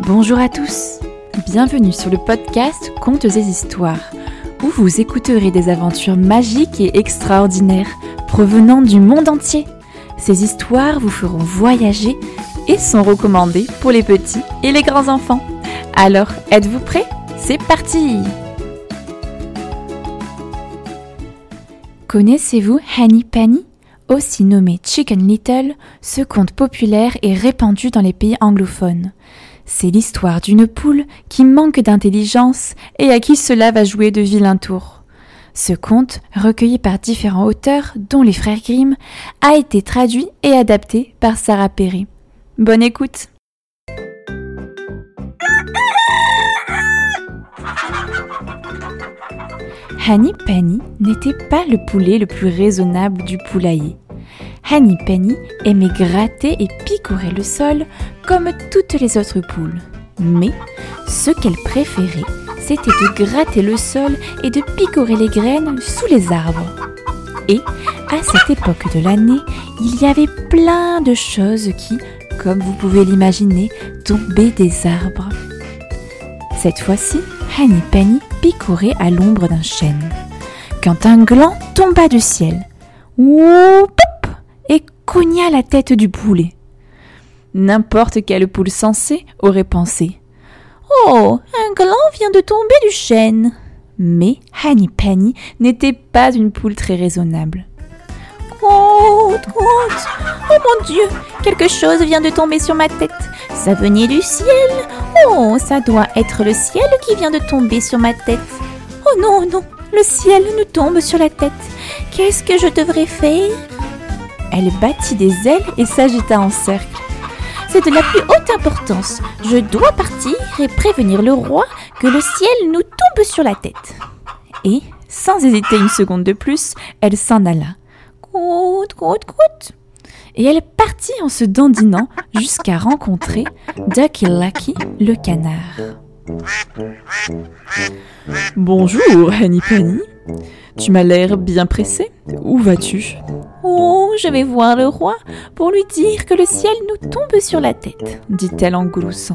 Bonjour à tous, bienvenue sur le podcast Contes et Histoires, où vous écouterez des aventures magiques et extraordinaires provenant du monde entier. Ces histoires vous feront voyager et sont recommandées pour les petits et les grands enfants. Alors, êtes-vous prêts? C'est parti Connaissez-vous Hanny Panny aussi nommé Chicken Little, ce conte populaire est répandu dans les pays anglophones? C'est l'histoire d'une poule qui manque d'intelligence et à qui cela va jouer de vilains tours. Ce conte, recueilli par différents auteurs, dont les frères Grimm, a été traduit et adapté par Sarah Perry. Bonne écoute! Hanny Penny n'était pas le poulet le plus raisonnable du poulailler. Hanny Penny aimait gratter et picorer le sol comme toutes les autres poules. Mais ce qu'elle préférait, c'était de gratter le sol et de picorer les graines sous les arbres. Et à cette époque de l'année, il y avait plein de choses qui, comme vous pouvez l'imaginer, tombaient des arbres. Cette fois-ci, Hanny Penny picorait à l'ombre d'un chêne. Quand un gland tomba du ciel, et cogna la tête du poulet. N'importe quelle poule sensée aurait pensé Oh, un gland vient de tomber du chêne. Mais Hanny Penny n'était pas une poule très raisonnable. Croûte, croûte Oh mon Dieu Quelque chose vient de tomber sur ma tête. Ça venait du ciel. Oh, ça doit être le ciel qui vient de tomber sur ma tête. Oh non, non, le ciel nous tombe sur la tête. Qu'est-ce que je devrais faire? Elle battit des ailes et s'agita en cercle. C'est de la plus haute importance. Je dois partir et prévenir le roi que le ciel nous tombe sur la tête. Et, sans hésiter une seconde de plus, elle s'en alla. Croûte, croûte, croûte et elle partit en se dandinant jusqu'à rencontrer Ducky Lucky le canard. Bonjour, Henny Penny. Tu m'as l'air bien pressée. Où vas-tu? Oh, je vais voir le roi pour lui dire que le ciel nous tombe sur la tête, dit-elle en gloussant.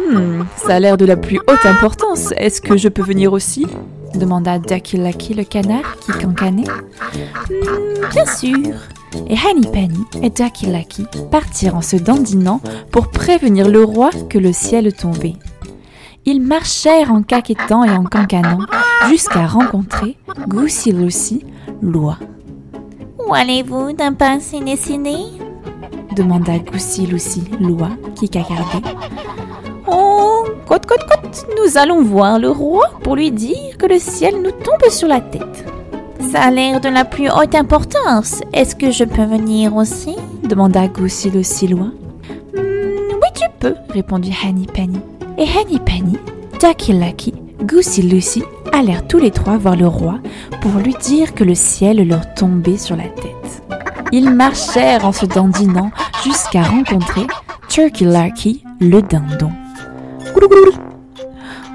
Hmm, ça a l'air de la plus haute importance. Est-ce que je peux venir aussi? demanda Ducky Lucky le canard qui cancanait. Hmm, bien sûr, et Hanny Penny et Ducky Lucky partirent en se dandinant pour prévenir le roi que le ciel tombait. Ils marchèrent en caquettant et en cancanant jusqu'à rencontrer Goosey Lucy, l'oie. Où allez-vous d'un pain ciné demanda Goosey Lucy, l'oie, qui cacardait. Oh, côte, côte, côte, nous allons voir le roi pour lui dire que le ciel nous tombe sur la tête. Ça a l'air de la plus haute importance. Est-ce que je peux venir aussi? demanda le Silois. Hmm, oui, tu peux, répondit Hanny Penny. Et Hanny Penny, Ducky Lucky, Goosey Lucy allèrent tous les trois voir le roi pour lui dire que le ciel leur tombait sur la tête. Ils marchèrent en se dandinant jusqu'à rencontrer Turkey Larky, le dindon.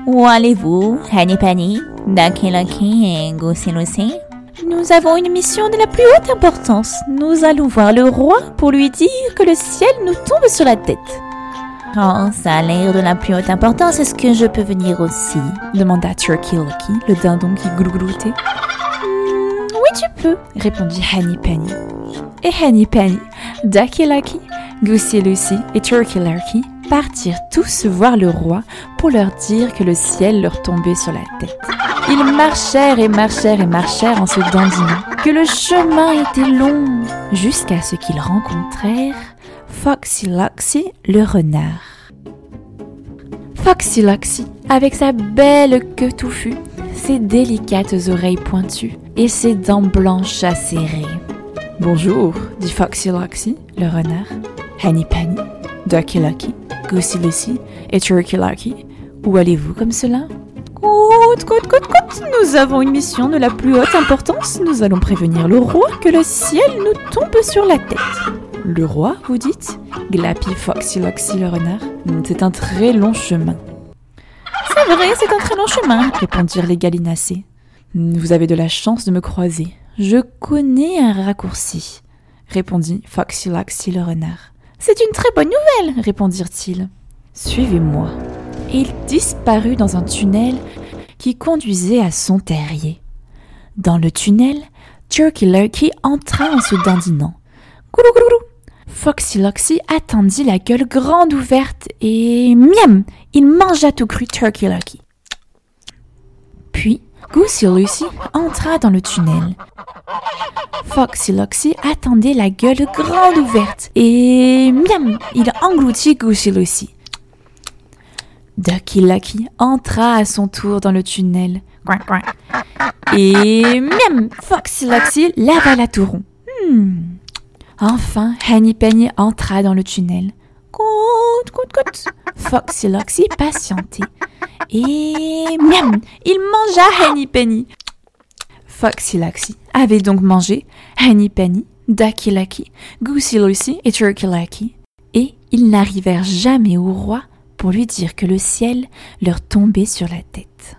Où allez-vous, Hanny Penny, Ducky Lucky et Goosey Lucy nous avons une mission de la plus haute importance. Nous allons voir le roi pour lui dire que le ciel nous tombe sur la tête. Ça a l'air de la plus haute importance. Est-ce que je peux venir aussi? demanda Turkey Lucky, le dindon qui glougloutait. Hmm, oui, tu peux, répondit Henny Penny. Et Henny Penny, Ducky Lucky, Goosey Lucy et Turkey Lucky partirent tous voir le roi pour leur dire que le ciel leur tombait sur la tête. Ils marchèrent et marchèrent et marchèrent en se dandinant, que le chemin était long, jusqu'à ce qu'ils rencontrèrent Foxy Loxy le renard. Foxy Loxy, avec sa belle queue touffue, ses délicates oreilles pointues et ses dents blanches acérées. Bonjour, dit Foxy Loxy, le renard. Henny Penny, Ducky Lucky, Goosey Lucy et Turkey Lucky. Où allez-vous comme cela? Coute, coute, coute, coute Nous avons une mission de la plus haute importance. Nous allons prévenir le roi que le ciel nous tombe sur la tête. Le roi, vous dites? Glappy Foxy Loxy le renard. C'est un très long chemin. C'est vrai, c'est un très long chemin, répondirent les gallinacés. Vous avez de la chance de me croiser. Je connais un raccourci, répondit Foxy Loxy le renard. C'est une très bonne nouvelle, répondirent-ils. Suivez-moi. Il disparut dans un tunnel qui conduisait à son terrier. Dans le tunnel, Turkey Lurkey entra en se dandinant. Foxy Loxy attendit la gueule grande ouverte et miam Il mangea tout cru Turkey Lurkey. Puis, Goosey Lucy entra dans le tunnel. Foxy Loxy attendait la gueule grande ouverte et miam Il engloutit Goosey Lucy. Ducky Lucky entra à son tour dans le tunnel. Et miam Foxy Loxy lava la touron. Hmm. Enfin, Henny Penny entra dans le tunnel. Coute, coute, coute. Foxy Loxy patientait. Et miam Il mangea Henny Penny. Foxy Loxy avait donc mangé Henny Penny, Ducky Lucky, Goosey Lucy et Turkey Lucky. Et ils n'arrivèrent jamais au roi pour lui dire que le ciel leur tombait sur la tête.